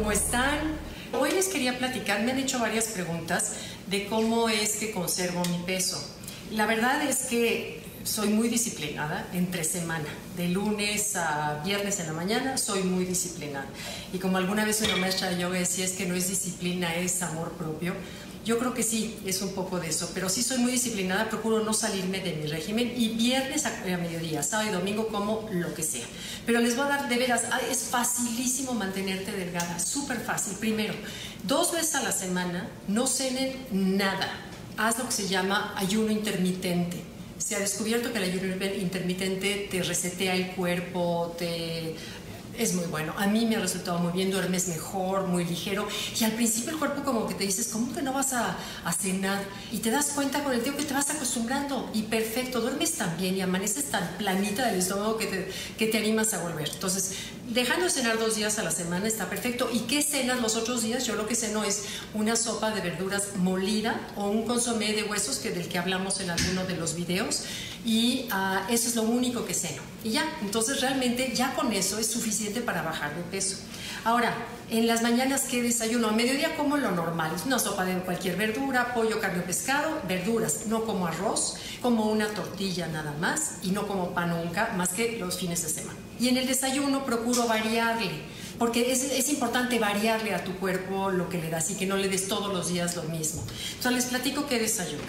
¿cómo están? Hoy les quería platicar, me han hecho varias preguntas de cómo es que conservo mi peso. La verdad es que soy muy disciplinada entre semana, de lunes a viernes en la mañana, soy muy disciplinada. Y como alguna vez una maestra de yoga decía, es que no es disciplina, es amor propio. Yo creo que sí, es un poco de eso, pero sí soy muy disciplinada, procuro no salirme de mi régimen y viernes a, mediodía, sábado y domingo como lo que sea. Pero les voy a dar de veras, ah, es facilísimo mantenerte delgada, súper fácil. Primero, dos veces a la semana no cenen nada, haz lo que se llama ayuno intermitente. Se ha descubierto que el ayuno intermitente te resetea el cuerpo, te es muy bueno. A mí me ha resultado muy bien, duermes mejor, muy ligero. Y al principio el cuerpo como que te dices, ¿cómo que no vas a, cenar? Y te das cuenta con el tiempo que te vas acostumbrando. Y perfecto, duermes tan bien y amaneces tan planita del estómago que te, que te animas a volver. Entonces, dejando de cenar dos días a la semana está perfecto. ¿Y qué cenas los otros días? Yo lo que ceno es una sopa de verduras molida o un consomé de huesos que del que hablamos en alguno de los videos. Y ah, eso es lo único que ceno. Y ya, entonces realmente ya con eso es suficiente para bajar de peso. Ahora, en las mañanas, ¿qué desayuno? A mediodía como lo normal, una sopa de cualquier verdura, pollo, carne o pescado, verduras, no como arroz, como una tortilla nada más y no como pan nunca, más que los fines de semana. Y en el desayuno procuro variarle, porque es, importante variarle a tu cuerpo lo que le das y que no le des todos los días lo mismo. Entonces les platico qué desayuno.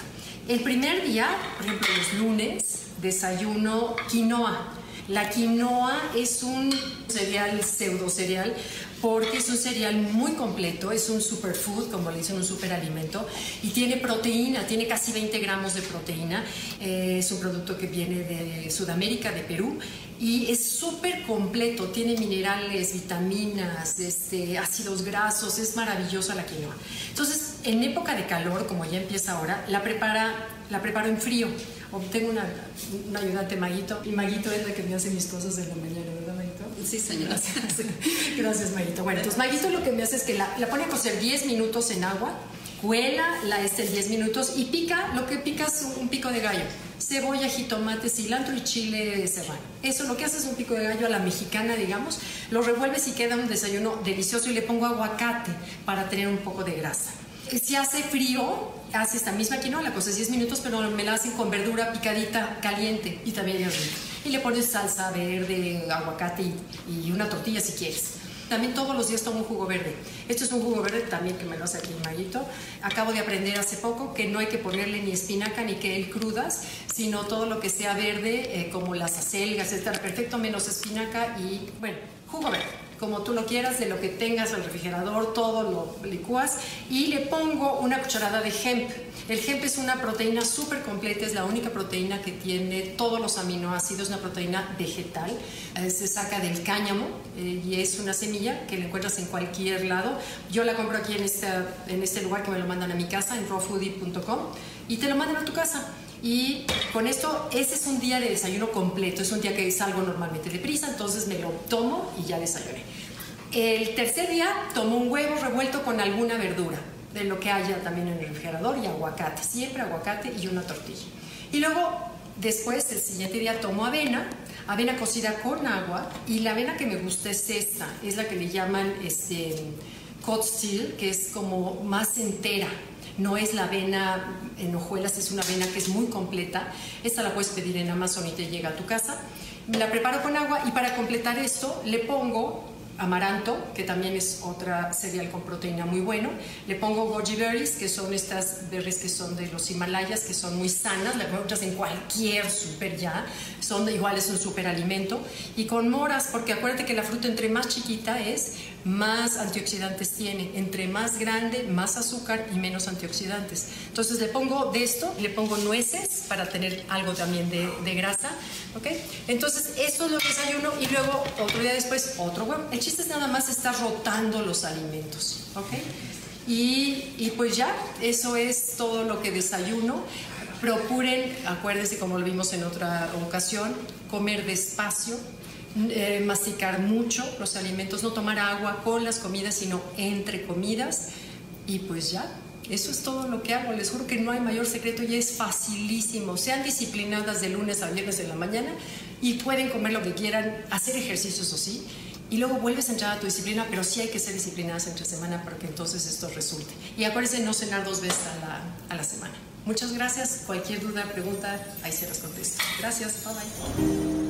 El primer día, por ejemplo los lunes, desayuno quinoa la quinoa es un cereal, pseudo cereal, porque es un cereal muy completo, es un superfood, como le dicen, un superalimento, y tiene proteína, tiene casi 20 gramos de proteína. Eh, es un producto que viene de Sudamérica, de Perú, y es súper completo, tiene minerales, vitaminas, este, ácidos grasos, es maravillosa la quinoa. Entonces, en época de calor, como ya empieza ahora, la, prepara, la preparo en frío tengo una, una, ayudante, Maguito, y Maguito es la que me hace mis cosas en la mañana, ¿verdad, Maguito? Sí, señora. Gracias, Maguito. Bueno, entonces Maguito lo que me hace es que la, la pone a cocer 10 minutos en agua, cuela la este 10 minutos y pica, lo que pica es un, pico de gallo. Cebolla, jitomate, cilantro y chile serrano. Eso lo que hace es un pico de gallo a la mexicana, digamos. Lo revuelves y queda un desayuno delicioso y le pongo aguacate para tener un poco de grasa. Si hace frío, hace esta misma quinoa, la cosa 10 minutos, pero me la hacen con verdura picadita caliente y también es rico. Y le pones salsa verde, aguacate y, una tortilla si quieres. También todos los días tomo un jugo verde. Esto es un jugo verde también que me lo hace aquí Maguito. Acabo de aprender hace poco que no hay que ponerle ni espinaca ni que crudas, sino todo lo que sea verde, eh, como las acelgas, está perfecto, menos espinaca y, bueno, jugo verde como tú lo quieras, de lo que tengas al refrigerador, todo lo licúas y le pongo una cucharada de hemp. El hemp es una proteína súper completa, es la única proteína que tiene todos los aminoácidos, una proteína vegetal, eh, se saca del cáñamo eh, y es una semilla que la encuentras en cualquier lado. Yo la compro aquí en, en este lugar que me lo mandan a mi casa, en rawfoodie.com, y te lo mandan a tu casa. Y con esto, ese es un día de desayuno completo, es un día que salgo normalmente deprisa, entonces me lo tomo y ya desayuné. El tercer día tomo un huevo revuelto con alguna verdura, de lo que haya también en el refrigerador, y aguacate, siempre aguacate y una tortilla. Y luego, después, el siguiente día tomo avena, avena cocida con agua, y la avena que me gusta es esta, es la que le llaman este, cod steel, que es como más entera, no es la avena en hojuelas, es una avena que es muy completa. Esta la puedes pedir en Amazon y te llega a tu casa. La preparo con agua y para completar esto le pongo amaranto, que también es otra cereal con proteína muy bueno. Le pongo goji berries, que son estas berries que son de los Himalayas, que son muy sanas, las encuentras en cualquier súper ya, son igual, es un súper alimento. Y con moras, porque acuérdate que la fruta entre más chiquita es, más antioxidantes tiene. Entre más grande, más azúcar y menos antioxidantes. Entonces le pongo de esto, le pongo nueces para tener algo también de grasa. ¿Ok? Entonces eso es lo que desayuno y luego otro día después otro huevo. El chiste es nada más estar rotando los alimentos. ¿ok? Y, y pues ya, eso es todo lo que desayuno. Procuren, acuérdense como lo vimos en otra ocasión, comer despacio, eh, masticar mucho los alimentos, no tomar agua con las comidas, sino entre comidas. Y pues ya, eso es todo lo que hago. Les juro que no hay mayor secreto y es facilísimo. Sean disciplinadas de lunes a viernes en la mañana y pueden comer lo que quieran, hacer ejercicios o sí. y luego vuelves a entrar a tu disciplina, pero sí hay que ser disciplinadas entre semana para que entonces esto resulte. Y acuérdense no cenar dos veces a la, a la semana. Muchas gracias. Cualquier duda, pregunta, ahí se las contesto. Gracias. Bye bye.